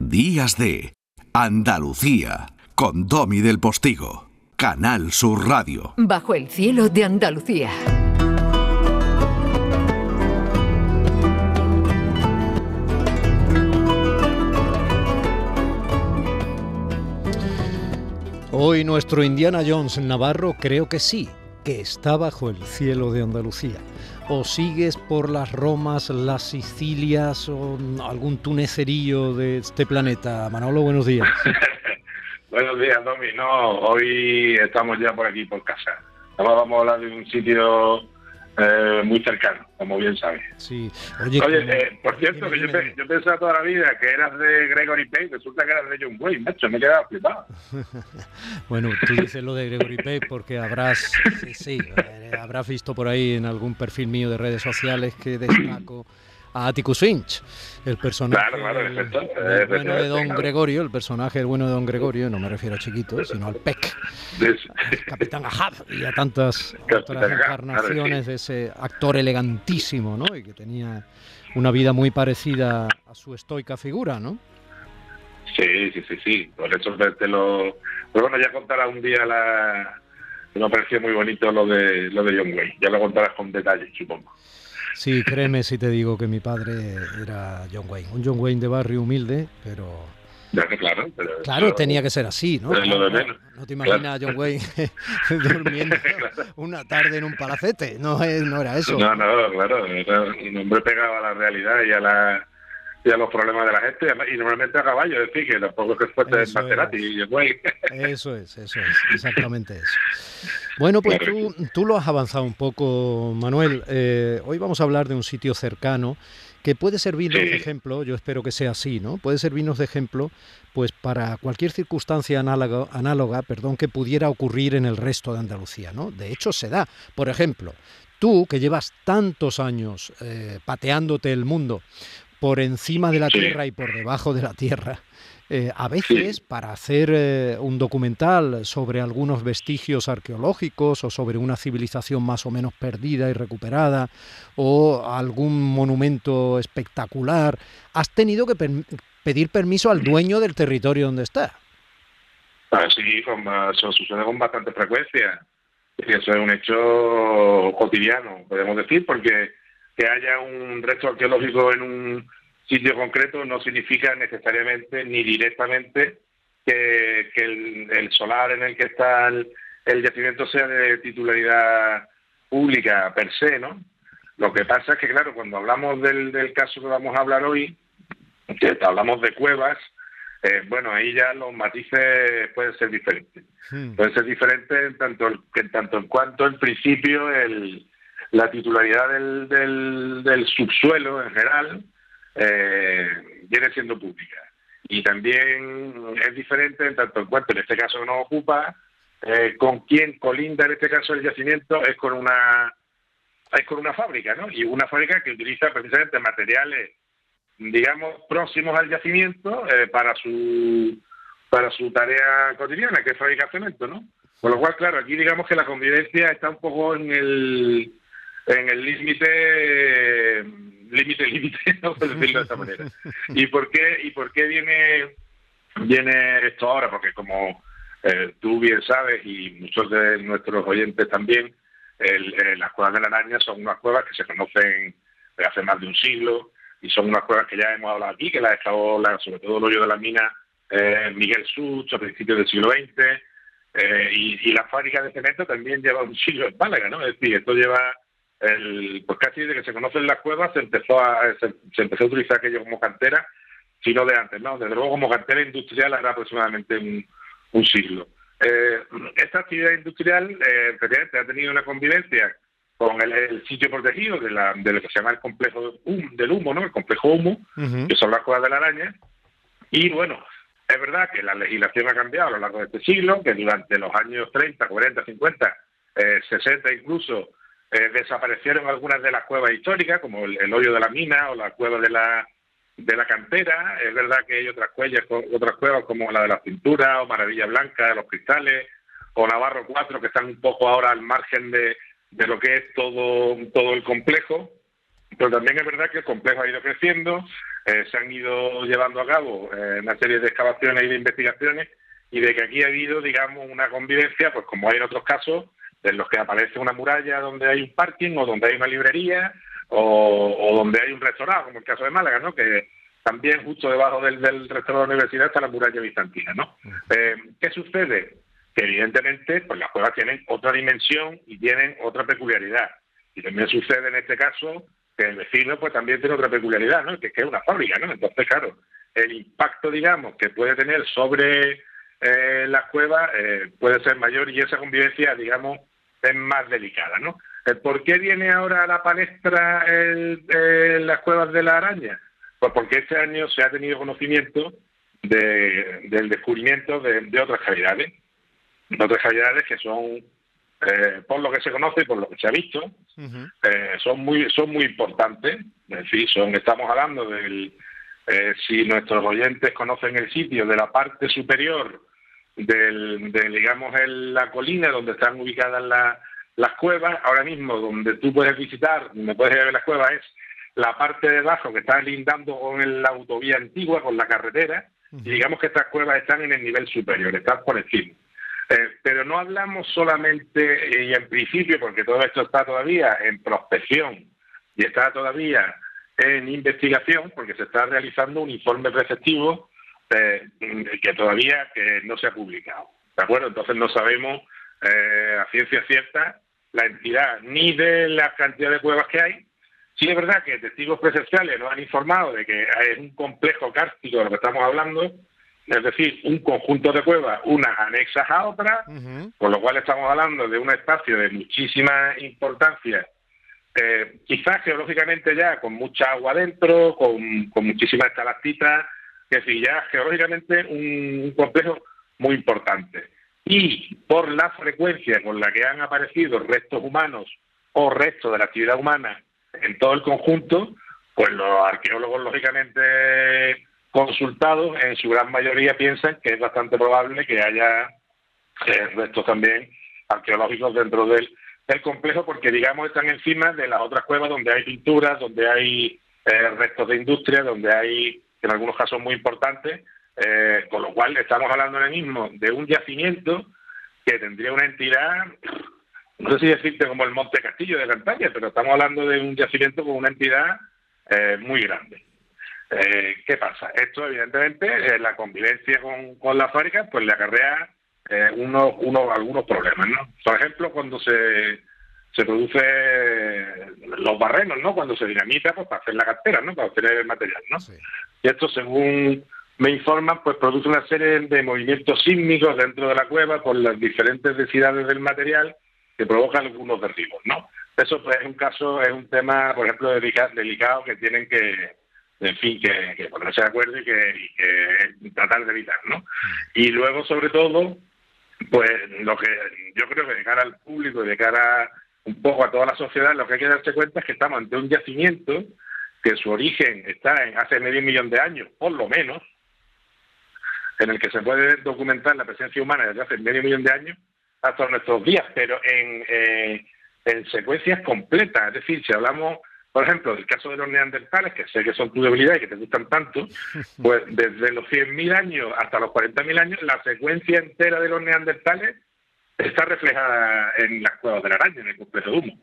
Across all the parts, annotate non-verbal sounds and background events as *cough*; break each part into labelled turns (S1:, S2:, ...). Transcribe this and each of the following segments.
S1: Días de Andalucía con Domi del Postigo, Canal Sur Radio.
S2: Bajo el cielo de Andalucía.
S3: Hoy nuestro Indiana Jones Navarro creo que sí, que está bajo el cielo de Andalucía. ¿O sigues por las Romas, las Sicilias o algún tunecerillo de este planeta? Manolo, buenos días. *laughs*
S4: buenos días, Domi. No, hoy estamos ya por aquí, por casa. Ahora vamos a hablar de un sitio eh, muy cercano, como bien sabes.
S3: Sí.
S4: Oye, eh, por cierto, que yo, yo, pensaba toda la vida que eras de Gregory Page, resulta que eras de John Wayne, macho, me he quedado flipado. *laughs*
S3: bueno, tú dices lo de Gregory Page porque habrás, sí, sí, eh, habrás visto por ahí en algún perfil mío de redes sociales que destaco a Atticus Finch, el personaje bueno de Don Gregorio, el personaje del bueno de Don Gregorio, no me refiero a chiquito, sino al Peck, Capitán Ahab y a tantas *laughs* otras encarnaciones de ese actor elegantísimo, ¿no? Y que tenía una vida muy parecida a su estoica figura, ¿no?
S4: Sí, sí, sí, sí. Por eso te lo. Pero bueno, ya contarás un día la. Me pareció muy bonito lo de lo de John Wayne. Ya lo contarás con detalle, supongo.
S3: Sí, créeme si te digo que mi padre era John Wayne, un John Wayne de barrio humilde, pero...
S4: Claro,
S3: claro tenía que ser así, ¿no?
S4: no,
S3: te imaginas a John Wayne *laughs* durmiendo una tarde en un palacete, no, no era eso.
S4: No, no, claro, era un hombre pegado a la realidad y a la y a los problemas de la gente y normalmente a caballo, es decir, que tampoco es que fuerte en Maserati y
S3: Eso es, eso es, exactamente eso. Bueno, pues tú, tú lo has avanzado un poco, Manuel. Eh, hoy vamos a hablar de un sitio cercano que puede servirnos de ejemplo, yo espero que sea así, ¿no? Puede servirnos de ejemplo pues para cualquier circunstancia análoga, análoga perdón, que pudiera ocurrir en el resto de Andalucía, ¿no? De hecho, se da. Por ejemplo, tú que llevas tantos años eh, pateándote el mundo, por encima de la tierra y por debajo de la tierra. Eh, a veces para hacer eh, un documental sobre algunos vestigios arqueológicos o sobre una civilización más o menos perdida y recuperada o algún monumento espectacular, has tenido que pedir permiso al dueño del territorio donde está.
S4: Ah, sí, eso sucede con bastante frecuencia. Y eso es un hecho cotidiano, podemos decir, porque que haya un resto arqueológico en un sitio concreto no significa necesariamente ni directamente que, el, solar en el que está el, yacimiento sea de titularidad pública per se, ¿no? Lo que pasa es que, claro, cuando hablamos del, del caso que vamos a hablar hoy, que hablamos de cuevas, eh, bueno, ahí ya los matices pueden ser diferentes. Hmm. Pueden ser diferentes en tanto, en tanto en cuanto, en principio, el, la titularidad del, del, subsuelo en general eh, viene siendo pública. Y también es diferente en tanto en cuanto, en este caso nos ocupa, eh, con quién colinda en este caso el yacimiento es con una es con una fábrica, ¿no? Y una fábrica que utiliza precisamente materiales, digamos, próximos al yacimiento eh, para su para su tarea cotidiana, que es fabricar cemento, ¿no? Con lo cual, claro, aquí digamos que la convivencia está un poco en el en el límite límite límite *laughs* no por decirlo de esta manera. *laughs* Y por qué y por qué viene viene esto ahora porque como eh, tú bien sabes y muchos de nuestros oyentes también eh, las cuevas de la araña son unas cuevas que se conocen de hace más de un siglo y son unas cuevas que ya hemos hablado aquí que las excavó sobre todo el hoyo de la mina eh, Miguel Such a principios del siglo XX y, y, la fábrica de cemento también lleva un siglo en Málaga no es decir esto lleva el, pues casi desde que se conocen las cuevas se empezó a, se, empezó a utilizar aquello como cantera, sino de antes, ¿no? Desde luego como cantera industrial hará aproximadamente un, siglo. Eh, esta actividad industrial eh, ha tenido una convivencia con el, sitio protegido de, la, de, lo que se llama el complejo del humo, ¿no? El complejo humo, que son las cuevas de la araña. Y bueno, es verdad que la legislación ha cambiado a lo largo de este siglo, que durante los años 30, 40, 50, 60 incluso, eh, desaparecieron algunas de las cuevas históricas, como el, hoyo de la mina o la cueva de la, de la cantera. Es verdad que hay otras cuevas, otras cuevas como la de la cintura o Maravilla Blanca de los cristales o Navarro 4 que están un poco ahora al margen de, de lo que es todo, todo el complejo. Pero también es verdad que el complejo ha ido creciendo, eh, se han ido llevando a cabo eh, una serie de excavaciones y de investigaciones y de que aquí ha habido, digamos, una convivencia, pues como hay en otros casos, en los que aparece una muralla donde hay un parking o donde hay una librería o, donde hay un restaurante, como el caso de Málaga, ¿no? Que también justo debajo del, restaurante de la universidad está la muralla bizantina, ¿no? Eh, ¿Qué sucede? Que evidentemente, pues las cuevas tienen otra dimensión y tienen otra peculiaridad. Y también sucede en este caso que el vecino pues también tiene otra peculiaridad, ¿no? Que, es una fábrica, ¿no? Entonces, claro, el impacto, digamos, que puede tener sobre eh, las cuevas eh, puede ser mayor y esa convivencia, digamos, es más delicada, ¿no? ¿Por qué viene ahora a la palestra el, las cuevas de la araña? Pues porque este año se ha tenido conocimiento del descubrimiento de, otras cavidades, de otras cavidades que son eh, por lo que se conoce y por lo que se ha visto, eh, son muy son muy importantes. Es decir, son, estamos hablando del, eh, si nuestros oyentes conocen el sitio, de la parte superior del, de, digamos, en la colina donde están ubicadas las cuevas. Ahora mismo, donde tú puedes visitar, donde puedes ver las cuevas, es la parte de abajo que está lindando con la autovía antigua, con la carretera, y digamos que estas cuevas están en el nivel superior, están por encima. Eh, pero no hablamos solamente, y en principio, porque todo esto está todavía en prospección y está todavía en investigación, porque se está realizando un informe preceptivo eh, que todavía que no se ha publicado. ¿De acuerdo? Entonces no sabemos eh, a ciencia cierta la entidad ni de la cantidad de cuevas que hay. Sí es verdad que testigos presenciales nos han informado de que es un complejo cárstico de lo que estamos hablando, es decir, un conjunto de cuevas, unas anexas a otras, con lo cual estamos hablando de un espacio de muchísima importancia, eh, quizás geológicamente ya con mucha agua dentro, con, con muchísimas estalactitas, que sí, ya geológicamente un, complejo muy importante. Y por la frecuencia con la que han aparecido restos humanos o restos de la actividad humana en todo el conjunto, pues los arqueólogos lógicamente consultados en su gran mayoría piensan que es bastante probable que haya eh, restos también arqueológicos dentro del, complejo porque digamos están encima de las otras cuevas donde hay pinturas, donde hay eh, restos de industria, donde hay en algunos casos muy importantes, eh, con lo cual estamos hablando ahora mismo de un yacimiento que tendría una entidad, no sé si decirte como el Monte Castillo de Cantabria, pero estamos hablando de un yacimiento con una entidad muy grande. Eh, ¿Qué pasa? Esto, evidentemente, eh, la convivencia con, con la fábrica, pues le acarrea eh, unos, algunos problemas, ¿no? Por ejemplo, cuando se, se produce los barrenos, ¿no? Cuando se dinamita, pues para hacer la cartera, ¿no? Para obtener el material, ¿no? Y esto, según me informan, pues produce una serie de movimientos sísmicos dentro de la cueva por las diferentes densidades del material que provocan algunos derribos, ¿no? Eso pues, es un caso, es un tema, por ejemplo, delicado que tienen que, en fin, que, que ponerse de acuerdo y que, tratar de evitar, ¿no? Y luego, sobre todo, pues lo que yo creo que de cara al público y de cara un poco a toda la sociedad, lo que hay que darse cuenta es que estamos ante un yacimiento que su origen está en hace medio millón de años, por lo menos, en el que se puede documentar la presencia humana desde hace medio millón de años hasta nuestros días, pero en, eh, en secuencias completas. Es decir, si hablamos por ejemplo, el caso de los neandertales, que sé que son tu debilidad y que te gustan tanto, *laughs* pues desde los 100.000 años hasta los 40.000 años, la secuencia entera de los neandertales está reflejada en las cuevas de la araña, en el complejo de humo.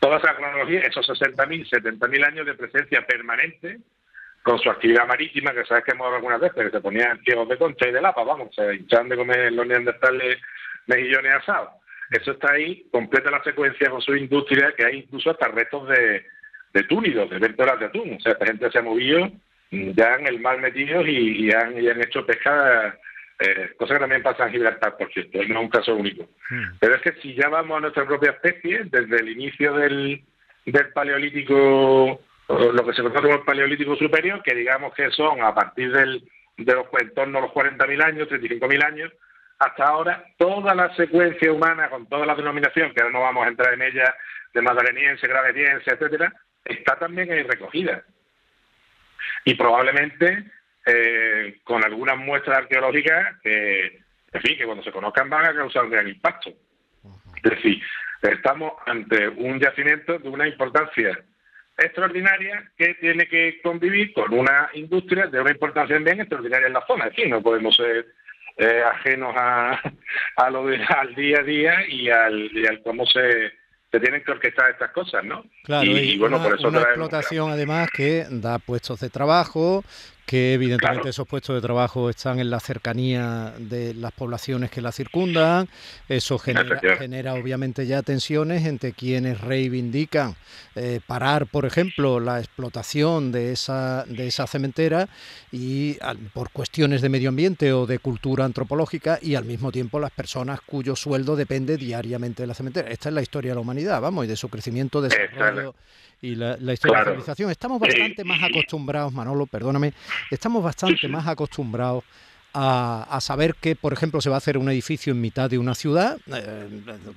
S4: Toda esa cronología, esos 60.000, 70.000 años de presencia permanente, con su actividad marítima, que sabes que hemos hablado algunas veces, que se ponían ciegos de concha y de lapa, vamos, se hinchan de comer los neandertales mejillones asados. Eso está ahí, completa la secuencia con su industria, que hay incluso hasta restos de, de túnidos, de vértebras de atún. O sea, esta gente se ha movido ya en el mar metidos y, han, hecho pesca, eh, cosa que también pasa en Gibraltar, por cierto, no es un caso único. Hmm. Pero es que si ya vamos a nuestra propia especie, desde el inicio del, del paleolítico, lo que se conoce como el paleolítico superior, que digamos que son a partir del, de los en torno a los 40.000 años, 35.000 años, hasta ahora toda la secuencia humana, con toda la denominación, que ahora no vamos a entrar en ella, de madaleniense, gravetiense, etcétera, está también ahí recogida. Y probablemente eh, con algunas muestras arqueológicas que, en fin, que cuando se conozcan van a causar un gran impacto. Es decir, estamos ante un yacimiento de una importancia extraordinaria que tiene que convivir con una industria de una importancia bien extraordinaria en la zona. Aquí no podemos ser eh, ajenos a, a lo de, al día a día y al, y al cómo se, se tienen que orquestar estas cosas, ¿no?
S3: Claro, y, bueno, una, por eso una explotación además que da puestos de trabajo, que evidentemente esos puestos de trabajo están en la cercanía de las poblaciones que la circundan. Eso genera, genera obviamente ya tensiones entre quienes reivindican eh, parar, por ejemplo, la explotación de esa, de esa cementera y por cuestiones de medio ambiente o de cultura antropológica y al mismo tiempo las personas cuyo sueldo depende diariamente de la cementera. Esta es la historia de la humanidad, vamos, y de su crecimiento, desarrollo y la, historia de la civilización. Estamos bastante más acostumbrados, Manolo, perdóname, estamos bastante más acostumbrados a, saber que, por ejemplo, se va a hacer un edificio en mitad de una ciudad. Eh,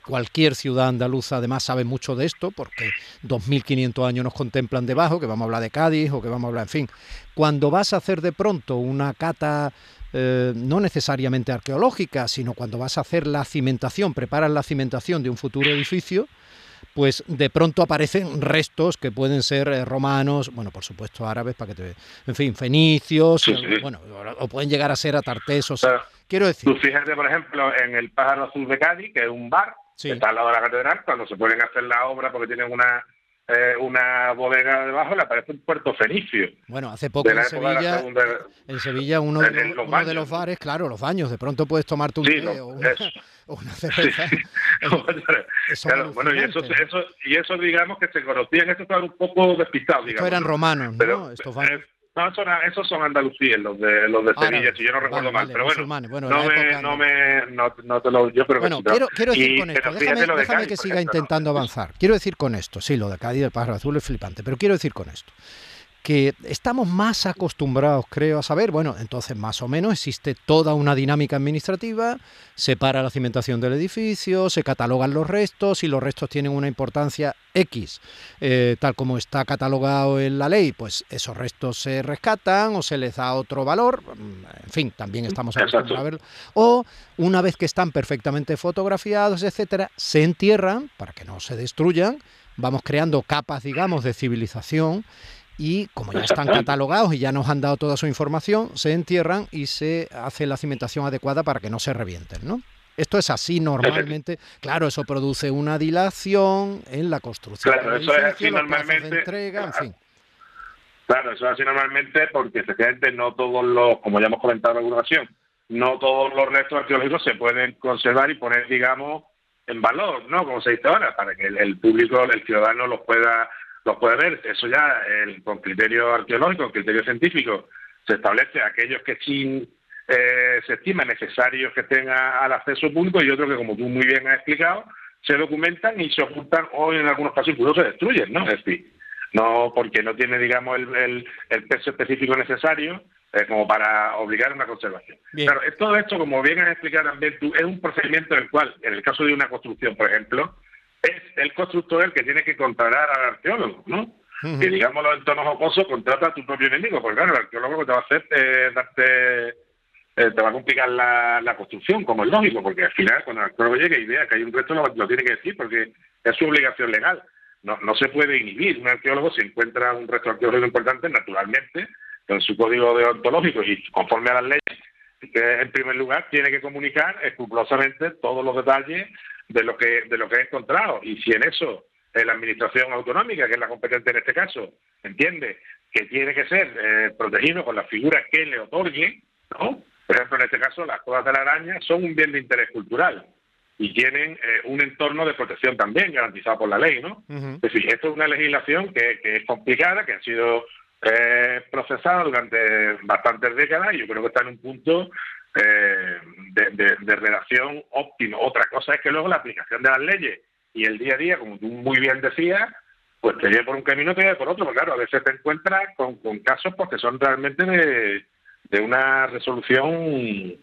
S3: cualquier ciudad andaluza además sabe mucho de esto, porque 2.500 años nos contemplan debajo, que vamos a hablar de Cádiz o que vamos a hablar, en fin. Cuando vas a hacer de pronto una cata eh, no necesariamente arqueológica, sino cuando vas a hacer la cimentación, preparas la cimentación de un futuro edificio, pues de pronto aparecen restos que pueden ser eh, romanos, bueno, por supuesto árabes, para que te, en fin, fenicios, bueno, o pueden llegar a ser atartesos. Quiero decir.
S4: Tú fíjate, por ejemplo, en el Pájaro Azul de Cádiz, que es un bar, que está al lado de la catedral, cuando se pueden hacer la obra porque tienen una eh, una bodega debajo, le aparece un puerto fenicio.
S3: Bueno, hace poco en Sevilla, en Sevilla uno, de, los, bares, claro, los baños, de pronto puedes tomarte un té o, una, cerveza.
S4: bueno, y eso, eso, y eso digamos que se conocían, eso estaba un poco despistado, digamos.
S3: eran romanos, ¿no? Estos bares.
S4: No, esos son andalucíes, los de, los de Sevilla, si yo no recuerdo mal. pero bueno, no, me, no, me, no, te lo. Yo creo
S3: bueno,
S4: que
S3: quiero, quiero decir con esto, déjame, déjame que siga intentando avanzar. Quiero decir con esto, sí, lo de Cádiz del pájaro azul es flipante, pero quiero decir con esto que estamos más acostumbrados, creo, a saber, bueno, entonces más o menos existe toda una dinámica administrativa, se para la cimentación del edificio, se catalogan los restos y los restos tienen una importancia X, eh, tal como está catalogado en la ley, pues esos restos se rescatan o se les da otro valor, en fin, también estamos acostumbrados a verlo, o una vez que están perfectamente fotografiados, etcétera, se entierran para que no se destruyan, vamos creando capas, digamos, de civilización y como ya están catalogados y ya nos han dado toda su información, se entierran y se hace la cimentación adecuada para que no se revienten, ¿no? Esto es así normalmente. Claro, eso produce una dilación en la construcción.
S4: Claro, eso es así normalmente. entrega, en fin. Claro, eso es así normalmente porque efectivamente no todos los, como ya hemos comentado en alguna ocasión, no todos los restos arqueológicos se pueden conservar y poner, digamos, en valor, ¿no? Como se dice ahora, para que el público, el ciudadano los pueda los puede ver. Eso ya el, con criterio arqueológico, con criterio científico, se establece aquellos que sí eh, se estima necesarios que estén al acceso público y otros que, como tú muy bien has explicado, se documentan y se ocultan o en algunos casos incluso se destruyen, ¿no? Es decir, no porque no tiene, digamos, el, el, peso específico necesario eh, como para obligar a una conservación. Claro, todo esto, como bien has explicado también tú, es un procedimiento en el cual, en el caso de una construcción, por ejemplo, es el constructor el que tiene que contratar al arqueólogo, ¿no? Que digámoslo en tono jocoso, contrata a tu propio enemigo, porque claro, el arqueólogo que te va a hacer es darte, eh, te va a complicar la, construcción, como es lógico, porque al final cuando el arqueólogo llegue y vea que hay un resto lo, tiene que decir, porque es su obligación legal. No, no se puede inhibir. Un arqueólogo si encuentra un resto arqueológico importante, naturalmente, con su código deontológico y conforme a las leyes, que en primer lugar tiene que comunicar escrupulosamente todos los detalles de lo que de lo que he encontrado. Y si en eso eh, la administración autonómica que es la competente en este caso entiende que tiene que ser eh, protegido con las figuras que le otorguen no por ejemplo en este caso las cuevas de la araña son un bien de interés cultural y tienen eh, un entorno de protección también garantizado por la ley no es decir esto es una legislación que, que es complicada que ha sido procesada durante bastantes décadas y yo creo que está en un punto eh, de, de, redacción óptimo. Otra cosa es que luego la aplicación de las leyes y el día a día, como tú muy bien decías, pues te lleva por un camino, te lleva por otro. Pero claro, a veces te encuentras con, con casos porque son realmente de, de una resolución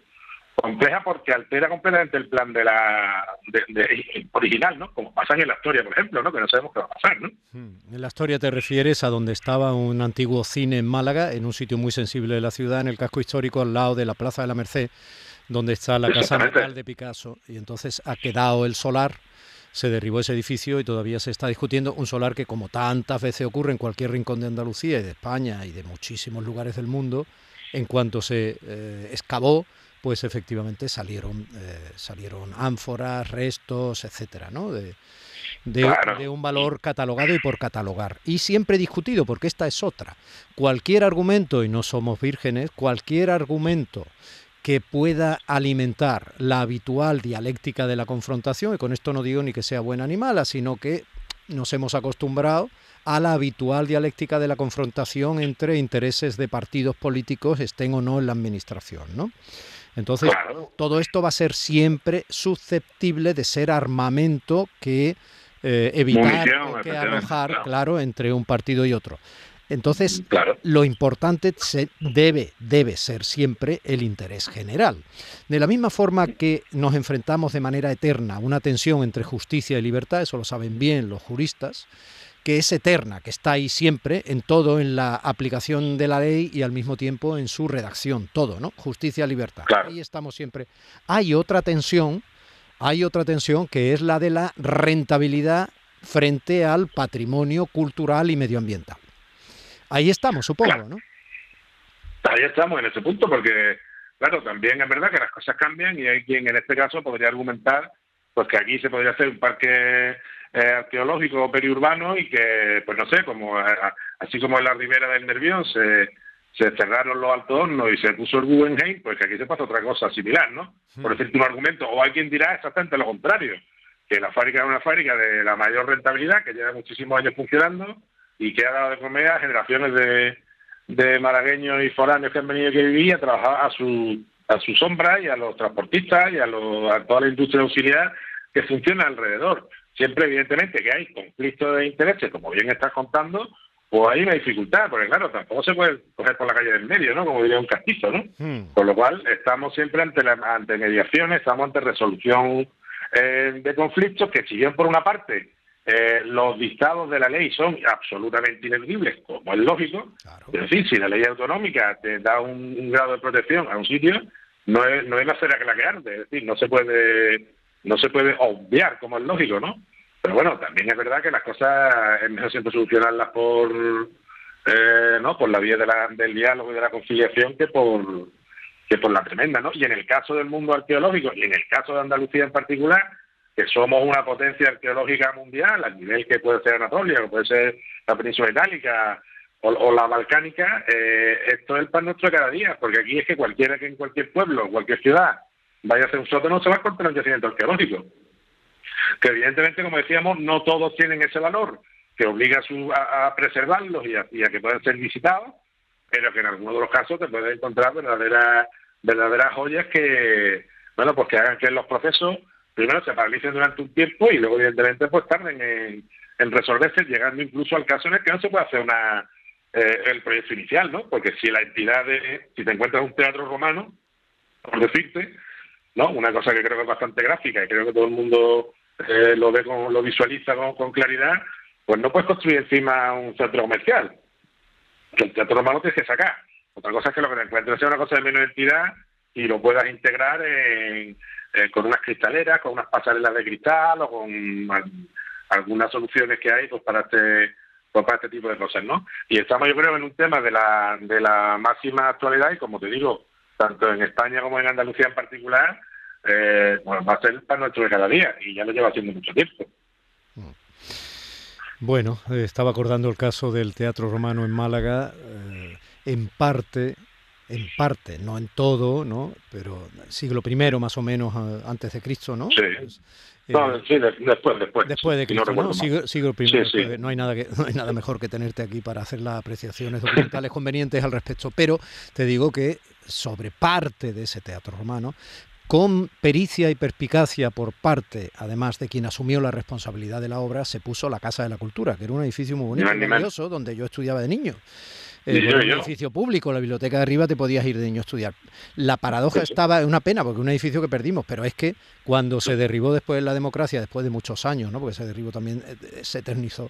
S4: compleja porque altera completamente el plan de la de, original, ¿no? Como pasa en la historia, por ejemplo, ¿no? Que no sabemos qué va a pasar, ¿no?
S3: Hmm. En la historia te refieres a donde estaba un antiguo cine en Málaga, en un sitio muy sensible de la ciudad, en el casco histórico, al lado de la Plaza de la Merced, donde está la casa natal de Picasso, y entonces ha quedado el solar se derribó ese edificio y todavía se está discutiendo un solar que como tantas veces ocurre en cualquier rincón de Andalucía y de España y de muchísimos lugares del mundo, en cuanto se eh, excavó, pues efectivamente salieron, eh, salieron ánforas, restos, etcétera, ¿no? De, de, un valor catalogado y por catalogar. Y siempre discutido, porque esta es otra. Cualquier argumento, y no somos vírgenes, cualquier argumento que pueda alimentar la habitual dialéctica de la confrontación, y con esto no digo ni que sea buena ni mala, sino que nos hemos acostumbrado a la habitual dialéctica de la confrontación entre intereses de partidos políticos, estén o no en la administración, ¿no? Entonces, todo esto va a ser siempre susceptible de ser armamento que eh, evitar que arrojar, claro. entre un partido y otro. Entonces, lo importante se debe, debe ser siempre el interés general. De la misma forma que nos enfrentamos de manera eterna a una tensión entre justicia y libertad, eso lo saben bien los juristas, que es eterna, que está ahí siempre, en todo, en la aplicación de la ley y al mismo tiempo en su redacción, todo, ¿no? Justicia, libertad. Ahí estamos siempre. Hay otra tensión hay otra tensión que es la de la rentabilidad frente al patrimonio cultural y medioambiental. Ahí estamos, supongo, ¿no?
S4: Ahí estamos en ese punto, porque, claro, también es verdad que las cosas cambian y hay quien en este caso podría argumentar pues que aquí se podría hacer un parque eh, arqueológico periurbano y que, pues no sé, como eh, así como en la ribera del Nervión se se cerraron los altos hornos y se puso el Guggenheim, pues que aquí se pasa otra cosa similar, ¿no? Hmm. Por decirte un argumento. O alguien dirá exactamente lo contrario, que la fábrica es una fábrica de la mayor rentabilidad, que lleva muchísimos años funcionando y que ha dado de comer a generaciones de, de malagueños y foráneos que han venido aquí a vivir a trabajar a su, a su sombra y a los transportistas y a, a toda la industria auxiliar que funciona alrededor. Siempre, evidentemente, que hay conflictos de intereses, como bien estás contando, pues hay una dificultad, porque claro, tampoco se puede coger por la calle del medio, ¿no? Como diría un castizo, ¿no? Hmm. Con lo cual, estamos siempre ante, la, ante mediaciones, estamos ante resolución eh, de conflictos que, si bien por una parte eh, los dictados de la ley son absolutamente ineludibles, como es lógico, es decir, si la ley autonómica te da un, grado de protección a un sitio, no es, no es la cera que la que arde, es decir, no se puede no se puede obviar, como es lógico, ¿no? Pero bueno, también es verdad que las cosas es mejor siempre solucionarlas por, eh, ¿no? por la vía de la, del diálogo y de la conciliación que por, que por la tremenda, ¿no? Y en el caso del mundo arqueológico y en el caso de Andalucía en particular, que somos una potencia arqueológica mundial, al nivel que puede ser Anatolia, o puede ser la península itálica o, la balcánica, eh, esto es el pan nuestro cada día, porque aquí es que cualquiera que en cualquier pueblo, cualquier ciudad, vaya a hacer un sótano, se va a encontrar un yacimiento arqueológico que evidentemente, como decíamos, no todos tienen ese valor que obliga a, preservarlos y a, que puedan ser visitados, pero que en algunos de los casos te puedes encontrar verdaderas verdaderas joyas que, bueno, pues que hagan que los procesos primero se paralicen durante un tiempo y luego evidentemente pues tarden en, resolverse, llegando incluso al caso en el que no se puede hacer una eh, el proyecto inicial, ¿no? Porque si la entidad de, si te encuentras un teatro romano, por decirte, Una cosa que creo que es bastante gráfica y creo que todo el mundo eh, lo ve con, lo visualiza con, claridad, pues no puedes construir encima un centro comercial. Que el teatro romano tienes que sacar. Otra cosa es que lo que te encuentres sea una cosa de menor entidad y lo puedas integrar eh, con unas cristaleras, con unas pasarelas de cristal o con algunas soluciones que hay pues para este pues, para este tipo de cosas, ¿no? Y estamos yo creo en un tema de la, de la máxima actualidad y como te digo, tanto en España como en Andalucía en particular, eh, bueno, va a ser para nuestro de cada día y ya lo lleva haciendo mucho tiempo.
S3: Bueno, eh, estaba acordando el caso del Teatro Romano en Málaga, eh, en parte, en parte, no en todo, ¿no? Pero siglo I más o menos antes de Cristo, ¿no?
S4: Sí. Pues, sí, después, después.
S3: Después de Cristo, no, Siglo, I, no, hay nada que, no hay nada mejor que tenerte aquí para hacer las apreciaciones documentales *laughs* convenientes al respecto. Pero te digo que sobre parte de ese teatro romano con pericia y perspicacia por parte, además de quien asumió la responsabilidad de la obra, se puso la Casa de la Cultura, que era un edificio muy bonito y maravilloso, donde yo estudiaba de niño. Eh, un edificio público, la biblioteca de arriba te podías ir de niño a estudiar. La paradoja estaba, es una pena, porque es un edificio que perdimos, pero es que cuando se derribó después de la democracia, después de muchos años, ¿no? porque ese derribo también eh, eh, se eternizó,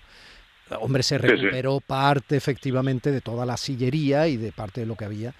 S3: hombre, se recuperó parte efectivamente de toda la sillería y de parte de lo que había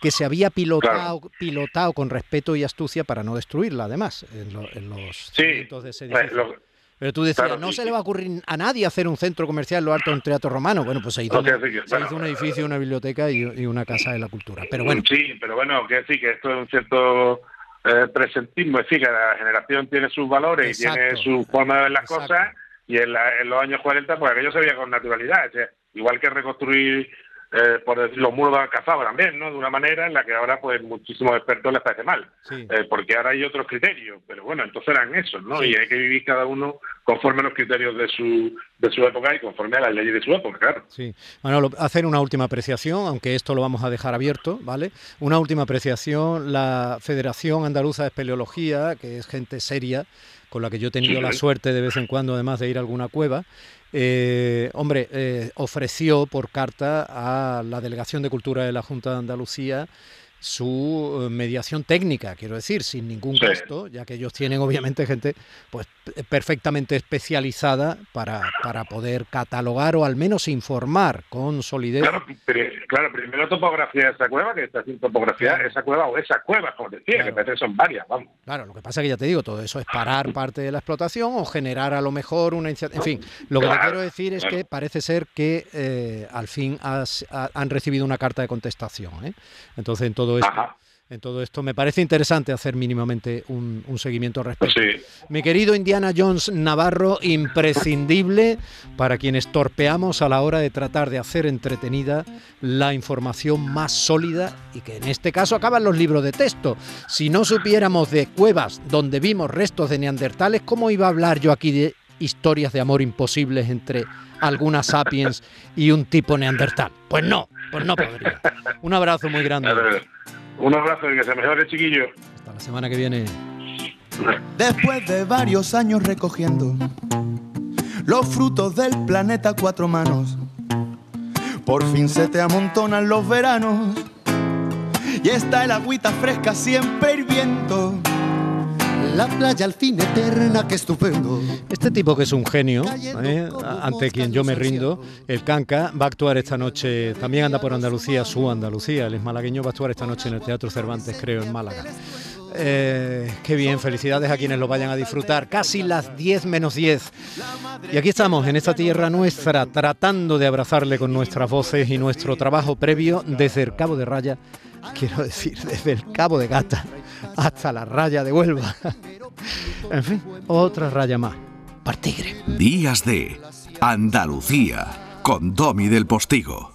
S3: que se había pilotado, pilotado con respeto y astucia para no destruirla, además, en, los
S4: sí, de ese edificio.
S3: Pero tú decías, no se le va a ocurrir a nadie hacer un centro comercial en lo alto de un teatro romano. Bueno, pues se hizo, hizo un edificio, una biblioteca y, una casa de la cultura. Pero bueno.
S4: Sí, pero bueno, que sí, que esto es un cierto eh, presentismo, es decir, que la generación tiene sus valores y tiene su forma de ver las cosas y en, los años 40 pues aquello se veía con naturalidad. igual que reconstruir eh, por decir, los muros de Alcazaba también, ¿no? De una manera en la que ahora, pues, muchísimos expertos les parece mal, eh, porque ahora hay otros criterios, pero bueno, entonces eran esos, ¿no? Y hay que vivir cada uno conforme a los criterios de su, de su época y conforme a las leyes de su época, claro.
S3: Sí. Bueno, hacer una última apreciación, aunque esto lo vamos a dejar abierto, ¿vale? Una última apreciación, la Federación Andaluza de Espeleología, que es gente seria, con la que yo he tenido la suerte de vez en cuando, además de ir a alguna cueva, eh, hombre, eh, ofreció por carta a la Delegación de Cultura de la Junta de Andalucía su eh, mediación técnica, quiero decir, sin ningún gasto, ya que ellos tienen obviamente gente pues perfectamente especializada para, para poder catalogar o al menos informar con solidez.
S4: Claro, primero topografía de esa cueva, que está sin topografía esa cueva o esa cueva, como decía, que parece son varias, vamos.
S3: Claro, lo que pasa es que ya te digo, todo eso es parar parte de la explotación o generar a lo mejor una iniciativa. En fin, lo que te quiero decir es que parece ser que eh, al fin han recibido una carta de contestación. ¿eh? Entonces, en todo en todo esto. Me parece interesante hacer mínimamente un, seguimiento al respecto. Mi querido Indiana Jones Navarro, imprescindible para quienes torpeamos a la hora de tratar de hacer entretenida la información más sólida y que en este caso acaban los libros de texto. Si no supiéramos de cuevas donde vimos restos de neandertales, ¿cómo iba a hablar yo aquí de historias de amor imposibles entre algunas sapiens y un tipo neandertal? Pues no, pues no podría. Un abrazo muy grande.
S4: Un abrazo y que se mejore, chiquillo.
S3: Hasta la semana que viene.
S5: Después de varios años recogiendo los frutos del planeta cuatro manos, por fin se te amontonan los veranos y está el agüita fresca siempre hirviendo la playa al fin eterna, que estupendo.
S3: Este tipo que es un genio, ¿eh? ante quien yo me rindo, el Canca, va a actuar esta noche, también anda por Andalucía, su Andalucía, el es malagueño, va a actuar esta noche en el Teatro Cervantes, creo, en Málaga. Eh, qué bien, felicidades a quienes lo vayan a disfrutar. Casi las 10 menos 10. Y aquí estamos, en esta tierra nuestra, tratando de abrazarle con nuestras voces y nuestro trabajo previo desde el Cabo de Raya, quiero decir, desde el Cabo de Gata *laughs* hasta la raya de Huelva. *laughs* en fin, otra raya más. Partigre.
S1: Días de Andalucía con Domi del Postigo.